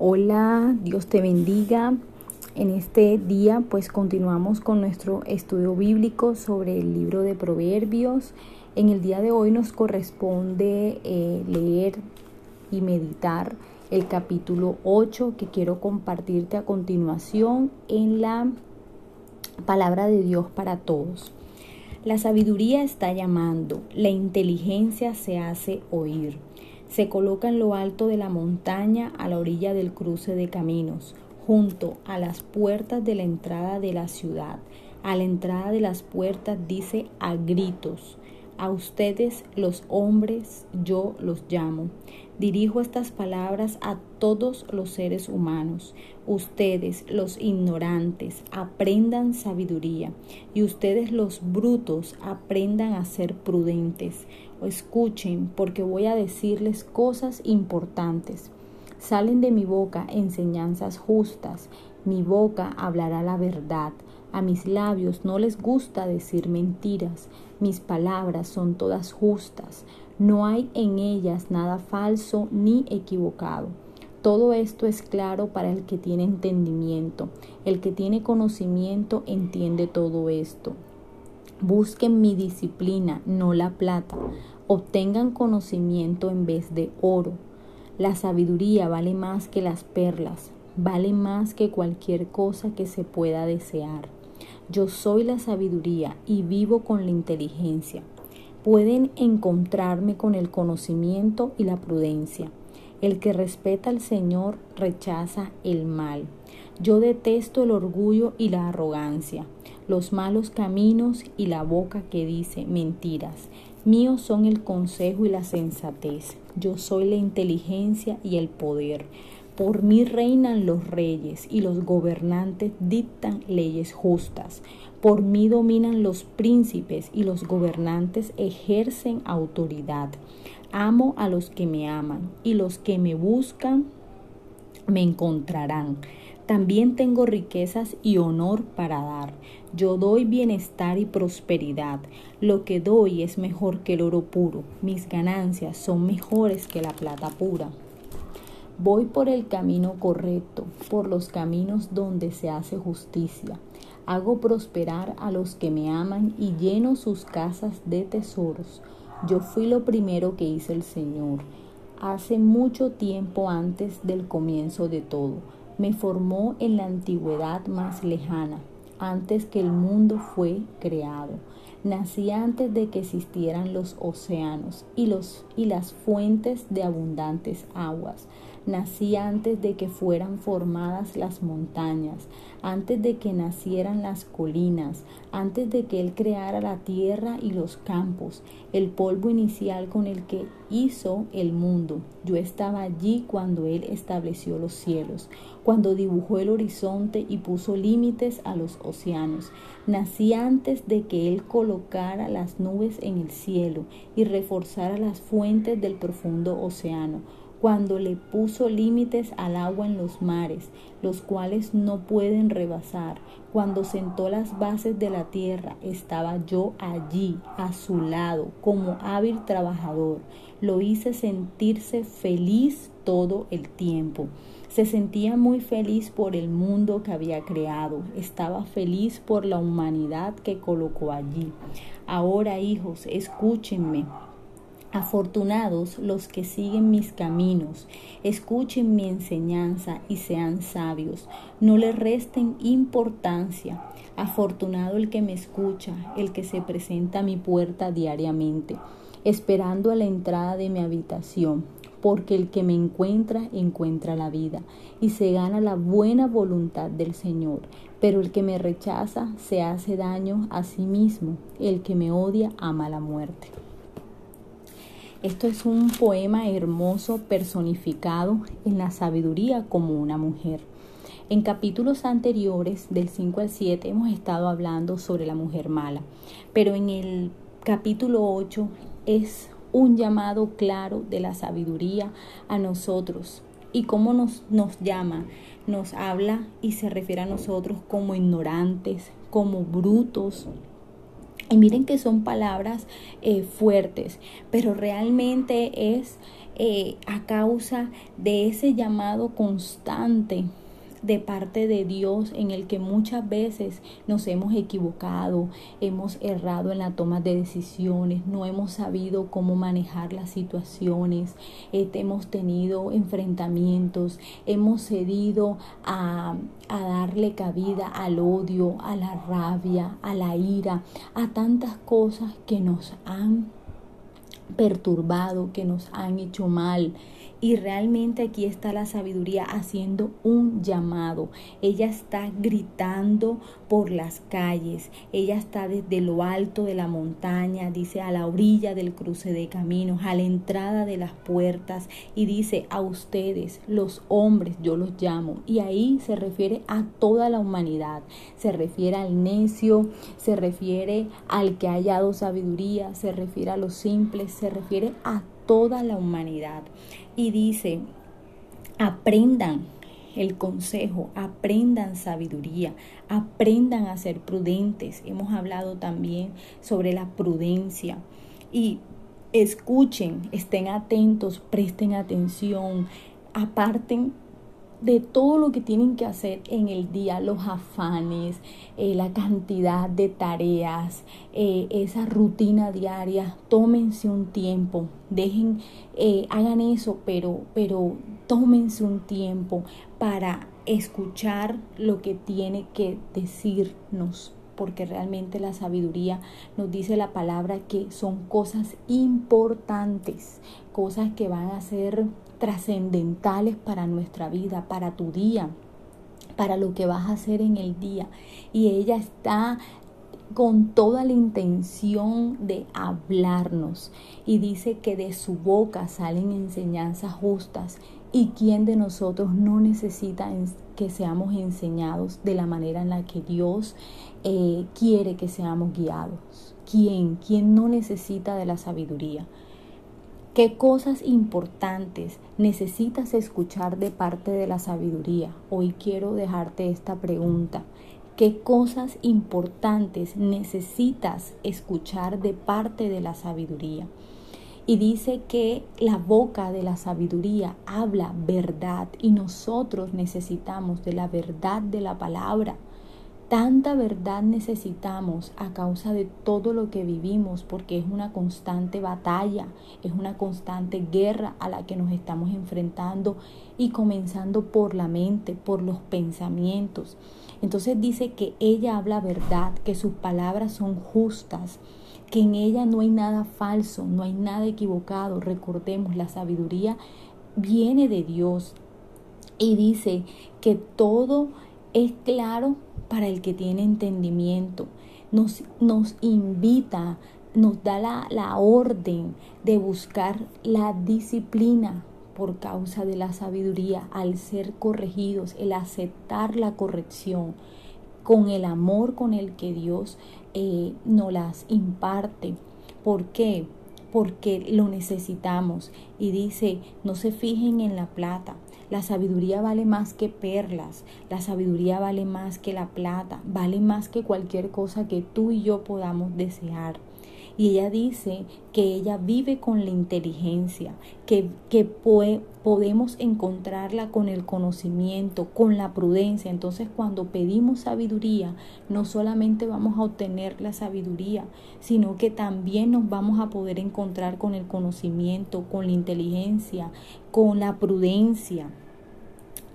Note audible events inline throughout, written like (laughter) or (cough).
Hola, Dios te bendiga. En este día pues continuamos con nuestro estudio bíblico sobre el libro de Proverbios. En el día de hoy nos corresponde eh, leer y meditar el capítulo 8 que quiero compartirte a continuación en la palabra de Dios para todos. La sabiduría está llamando, la inteligencia se hace oír. Se coloca en lo alto de la montaña a la orilla del cruce de caminos, junto a las puertas de la entrada de la ciudad. A la entrada de las puertas dice a gritos, a ustedes los hombres yo los llamo. Dirijo estas palabras a todos los seres humanos. Ustedes los ignorantes aprendan sabiduría y ustedes los brutos aprendan a ser prudentes. Escuchen porque voy a decirles cosas importantes. Salen de mi boca enseñanzas justas. Mi boca hablará la verdad. A mis labios no les gusta decir mentiras. Mis palabras son todas justas. No hay en ellas nada falso ni equivocado. Todo esto es claro para el que tiene entendimiento. El que tiene conocimiento entiende todo esto. Busquen mi disciplina, no la plata. Obtengan conocimiento en vez de oro. La sabiduría vale más que las perlas, vale más que cualquier cosa que se pueda desear. Yo soy la sabiduría y vivo con la inteligencia. Pueden encontrarme con el conocimiento y la prudencia. El que respeta al Señor rechaza el mal. Yo detesto el orgullo y la arrogancia, los malos caminos y la boca que dice mentiras. Míos son el consejo y la sensatez. Yo soy la inteligencia y el poder. Por mí reinan los reyes y los gobernantes dictan leyes justas. Por mí dominan los príncipes y los gobernantes ejercen autoridad. Amo a los que me aman y los que me buscan me encontrarán. También tengo riquezas y honor para dar. Yo doy bienestar y prosperidad. Lo que doy es mejor que el oro puro. Mis ganancias son mejores que la plata pura. Voy por el camino correcto, por los caminos donde se hace justicia. Hago prosperar a los que me aman y lleno sus casas de tesoros. Yo fui lo primero que hizo el Señor, hace mucho tiempo antes del comienzo de todo. Me formó en la antigüedad más lejana, antes que el mundo fue creado. Nací antes de que existieran los océanos y, y las fuentes de abundantes aguas. Nací antes de que fueran formadas las montañas, antes de que nacieran las colinas, antes de que Él creara la tierra y los campos, el polvo inicial con el que hizo el mundo. Yo estaba allí cuando Él estableció los cielos, cuando dibujó el horizonte y puso límites a los océanos. Nací antes de que Él colocara las nubes en el cielo y reforzara las fuentes del profundo océano cuando le puso límites al agua en los mares, los cuales no pueden rebasar, cuando sentó las bases de la tierra, estaba yo allí, a su lado, como hábil trabajador. Lo hice sentirse feliz todo el tiempo. Se sentía muy feliz por el mundo que había creado, estaba feliz por la humanidad que colocó allí. Ahora, hijos, escúchenme, Afortunados los que siguen mis caminos, escuchen mi enseñanza y sean sabios, no le resten importancia. Afortunado el que me escucha, el que se presenta a mi puerta diariamente, esperando a la entrada de mi habitación, porque el que me encuentra encuentra la vida y se gana la buena voluntad del Señor. Pero el que me rechaza se hace daño a sí mismo, el que me odia ama la muerte. Esto es un poema hermoso personificado en la sabiduría como una mujer. En capítulos anteriores, del 5 al 7, hemos estado hablando sobre la mujer mala, pero en el capítulo 8 es un llamado claro de la sabiduría a nosotros. ¿Y cómo nos, nos llama? Nos habla y se refiere a nosotros como ignorantes, como brutos, Y miren que son palabras eh, fuertes, pero realmente es eh, a causa de ese llamado constante de parte de Dios en el que muchas veces nos hemos equivocado, hemos errado en la toma de decisiones, no hemos sabido cómo manejar las situaciones, eh, hemos tenido enfrentamientos, hemos cedido a, a darle cabida al odio, a la rabia, a la ira, a tantas cosas que nos han perturbado, que nos han hecho mal. Y realmente aquí está la sabiduría haciendo un llamado. Ella está gritando por las calles. Ella está desde lo alto de la montaña, dice a la orilla del cruce de caminos, a la entrada de las puertas y dice a ustedes, los hombres, yo los llamo. Y ahí se refiere a toda la humanidad. Se refiere al necio, se refiere al que ha hallado sabiduría, se refiere a los simples, se refiere a toda la humanidad. Y dice, aprendan el consejo, aprendan sabiduría, aprendan a ser prudentes. Hemos hablado también sobre la prudencia. Y escuchen, estén atentos, presten atención, aparten de todo lo que tienen que hacer en el día, los afanes, eh, la cantidad de tareas, eh, esa rutina diaria, tómense un tiempo, dejen, eh, hagan eso, pero, pero tómense un tiempo para escuchar lo que tiene que decirnos porque realmente la sabiduría nos dice la palabra que son cosas importantes, cosas que van a ser trascendentales para nuestra vida, para tu día, para lo que vas a hacer en el día. Y ella está con toda la intención de hablarnos y dice que de su boca salen enseñanzas justas y quién de nosotros no necesita que seamos enseñados de la manera en la que Dios eh, quiere que seamos guiados. ¿Quién? ¿Quién no necesita de la sabiduría? ¿Qué cosas importantes necesitas escuchar de parte de la sabiduría? Hoy quiero dejarte esta pregunta. ¿Qué cosas importantes necesitas escuchar de parte de la sabiduría? Y dice que la boca de la sabiduría habla verdad y nosotros necesitamos de la verdad de la palabra. Tanta verdad necesitamos a causa de todo lo que vivimos porque es una constante batalla, es una constante guerra a la que nos estamos enfrentando y comenzando por la mente, por los pensamientos. Entonces dice que ella habla verdad, que sus palabras son justas, que en ella no hay nada falso, no hay nada equivocado. Recordemos, la sabiduría viene de Dios y dice que todo es claro para el que tiene entendimiento. Nos, nos invita, nos da la, la orden de buscar la disciplina por causa de la sabiduría, al ser corregidos, el aceptar la corrección con el amor con el que Dios eh, nos las imparte. ¿Por qué? Porque lo necesitamos. Y dice, no se fijen en la plata, la sabiduría vale más que perlas, la sabiduría vale más que la plata, vale más que cualquier cosa que tú y yo podamos desear. Y ella dice que ella vive con la inteligencia, que, que podemos encontrarla con el conocimiento, con la prudencia. Entonces cuando pedimos sabiduría, no solamente vamos a obtener la sabiduría, sino que también nos vamos a poder encontrar con el conocimiento, con la inteligencia, con la prudencia.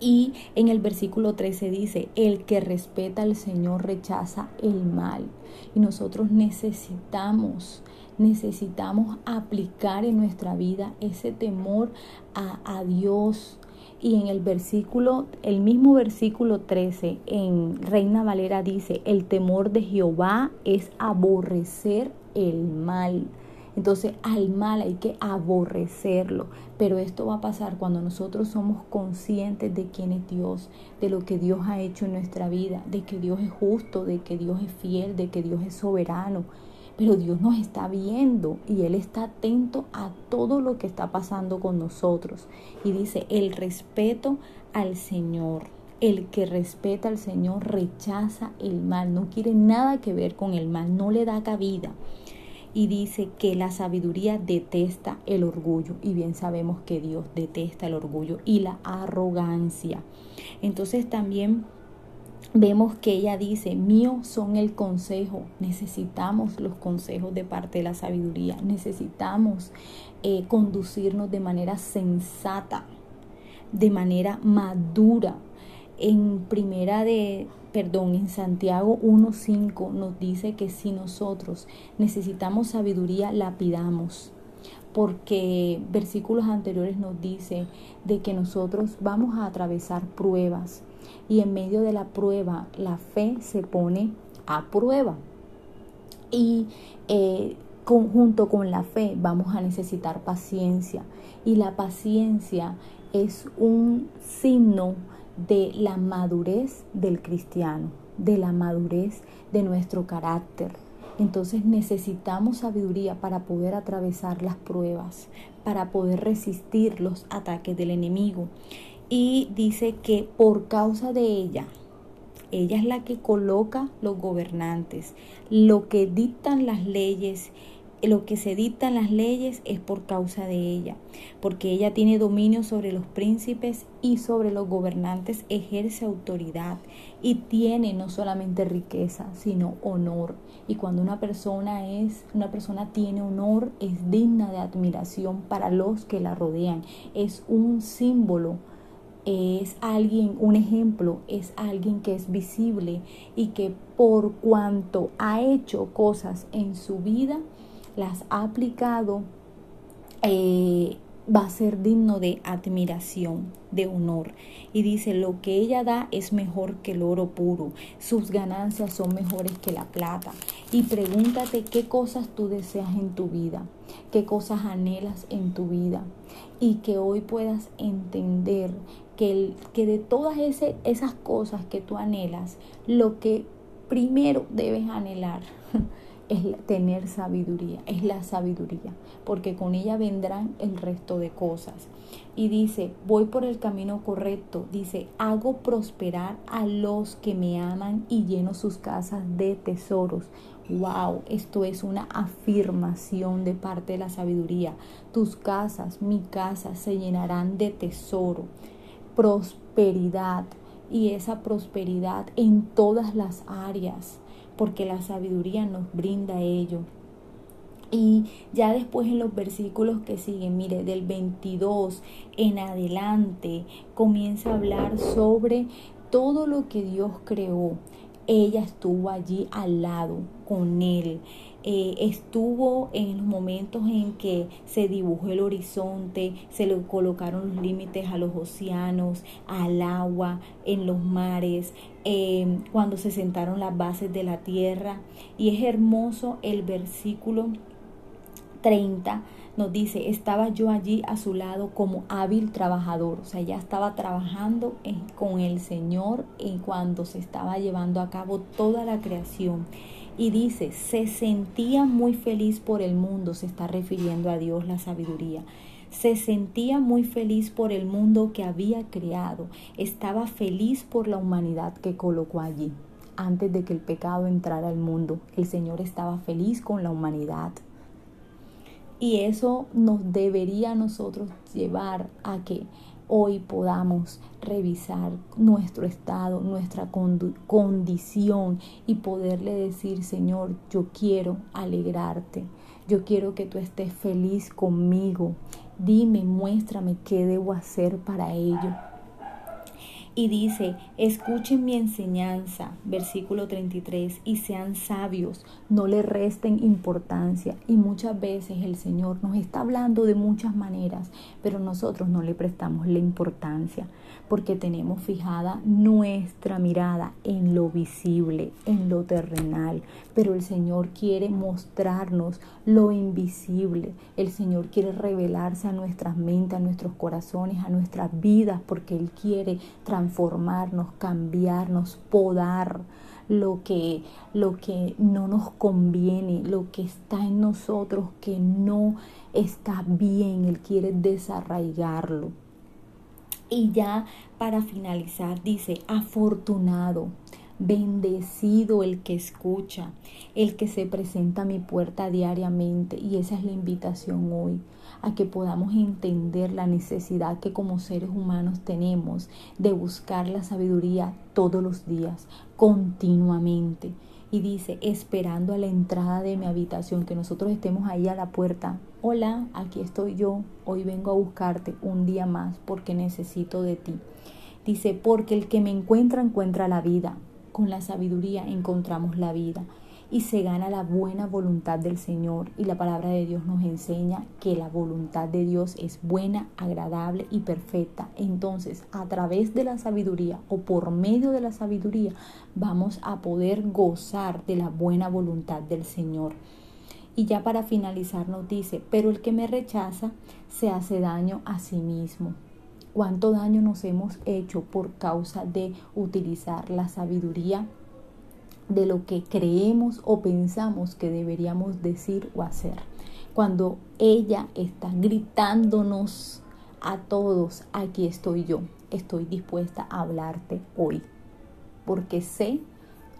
Y en el versículo 13 dice, el que respeta al Señor rechaza el mal. Y nosotros necesitamos, necesitamos aplicar en nuestra vida ese temor a, Dios. Y en el versículo, el mismo versículo 13 en Reina Valera dice, el temor de Jehová es aborrecer el mal. Entonces al mal hay que aborrecerlo, pero esto va a pasar cuando nosotros somos conscientes de quién es Dios, de lo que Dios ha hecho en nuestra vida, de que Dios es justo, de que Dios es fiel, de que Dios es soberano. Pero Dios nos está viendo y Él está atento a todo lo que está pasando con nosotros. Y dice, el respeto al Señor El que respeta al Señor rechaza el mal, no quiere nada que ver con el mal, no le da cabida. Y dice que la sabiduría detesta el orgullo. Y bien sabemos que Dios detesta el orgullo y la arrogancia. Entonces también vemos que ella dice, mío son el consejo, necesitamos los consejos de parte de la sabiduría, necesitamos eh, conducirnos de manera sensata, de manera madura. En primera de, perdón, en Santiago 1.5 nos dice que si nosotros necesitamos sabiduría, la pidamos porque versículos anteriores nos dice de que nosotros vamos a atravesar pruebas y en medio de la prueba la fe se pone a prueba. Y eh, junto con la fe vamos a necesitar paciencia y la paciencia es un signo de la madurez del cristiano, de la madurez de nuestro carácter. Entonces necesitamos sabiduría para poder atravesar las pruebas, para poder resistir los ataques del enemigo y dice que por causa de ella, ella es la que coloca los gobernantes, lo que dictan las leyes, lo que se dictan las leyes es por causa de ella, porque ella tiene dominio sobre los príncipes y sobre los gobernantes, ejerce autoridad y tiene no solamente riqueza, sino honor. Y cuando una persona es, una persona tiene honor, es digna de admiración para los que la rodean, es un símbolo es alguien, un ejemplo, es alguien que es visible y que por cuanto ha hecho cosas en su vida, las ha aplicado, eh, va a ser digno de admiración, de honor. Y dice, lo que ella da es mejor que el oro puro, sus ganancias son mejores que la plata. Y pregúntate qué cosas tú deseas en tu vida, qué cosas anhelas en tu vida. Y que hoy puedas entender que, que de todas esas cosas que tú anhelas, lo que primero debes anhelar (laughs) es tener sabiduría, es la sabiduría, porque con ella vendrán el resto de cosas. Y dice, voy por el camino correcto, dice, hago prosperar a los que me aman y lleno sus casas de tesoros. Wow, esto es una afirmación de parte de la sabiduría. Tus casas, mi casa, se llenarán de tesoro prosperidad y esa prosperidad en todas las áreas, porque la sabiduría nos brinda ello. Y ya después en los versículos que siguen, mire, del 22 en adelante, comienza a hablar sobre todo lo que Dios creó. Ella estuvo allí al lado con él. Eh, estuvo en los momentos en que se dibujó el horizonte, se le colocaron los límites a los océanos, al agua, en los mares, em, cuando se sentaron las bases de la tierra. Y es hermoso el versículo 30 nos dice, estaba yo allí a su lado como hábil trabajador, o sea, ya estaba trabajando con el Señor en cuando se estaba llevando a cabo toda la creación y dice, se sentía muy feliz por el mundo, se está refiriendo a Dios la sabiduría. Se sentía muy feliz por el mundo que había creado, estaba feliz por la humanidad que colocó allí. Antes de que el pecado entrara al mundo, el Señor estaba feliz con la humanidad. Y eso nos debería a nosotros llevar a que hoy podamos revisar nuestro estado, nuestra condición y poderle decir, Señor, yo quiero alegrarte, yo quiero que tú estés feliz conmigo. Dime, muéstrame qué debo hacer para ello y dice, escuchen mi enseñanza, versículo 33, y sean sabios, no le resten importancia. Y muchas veces el Señor nos está hablando de muchas maneras, pero nosotros no le prestamos la importancia porque tenemos fijada nuestra mirada en lo visible, en lo terrenal. Pero el Señor quiere mostrarnos lo invisible. El Señor quiere revelarse a nuestras mentes, a nuestros corazones, a nuestras vidas, porque Él quiere transformarnos, cambiarnos, podar lo que, lo que no nos conviene, lo que está en nosotros que no está bien. Él quiere desarraigarlo. Y ya para finalizar dice, afortunado, bendecido el que escucha, el que se presenta a mi puerta diariamente. Y esa es la invitación hoy, a que podamos entender la necesidad que como seres humanos tenemos de buscar la sabiduría todos los días, continuamente. Y dice, esperando a la entrada de mi habitación, que nosotros estemos ahí a la puerta. Hola, aquí estoy yo, hoy vengo a buscarte un día más porque necesito de ti. Dice, porque el que me encuentra encuentra la vida. Con la sabiduría encontramos la vida y se gana la buena voluntad del Señor. Y la palabra de Dios nos enseña que la voluntad de Dios es buena, agradable y perfecta. Entonces, a través de la sabiduría o por medio de la sabiduría, vamos a poder gozar de la buena voluntad del Señor. Y ya para finalizar nos dice, pero el que me rechaza se hace daño a sí mismo cuánto daño nos hemos hecho por causa de utilizar la sabiduría de lo que creemos o pensamos que deberíamos decir o hacer. Cuando ella está gritándonos a todos, aquí estoy yo, estoy dispuesta a hablarte hoy, porque sé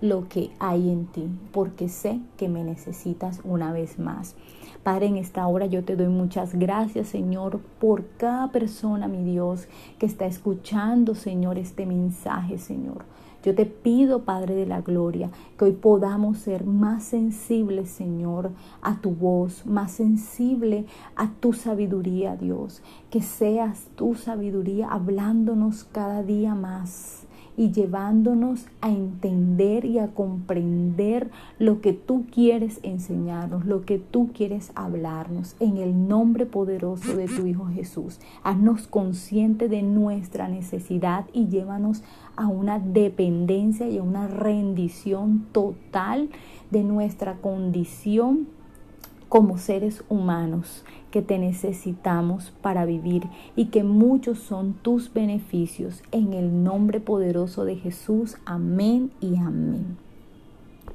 lo que hay en ti, porque sé que me necesitas una vez más. Padre, en esta hora yo te doy muchas gracias, Señor, por cada persona, mi Dios, que está escuchando, Señor, este mensaje, Señor. Yo te pido, Padre de la Gloria, que hoy podamos ser más sensibles, Señor, a tu voz, más sensible a tu sabiduría, Dios. Que seas tu sabiduría hablándonos cada día más y llevándonos a entender y a comprender lo que tú quieres enseñarnos, lo que tú quieres hablarnos. En el nombre poderoso de tu Hijo Jesús, haznos consciente de nuestra necesidad y llévanos a una dependencia y a una rendición total de nuestra condición como seres humanos que te necesitamos para vivir y que muchos son tus beneficios. En el nombre poderoso de Jesús. Amén y amén.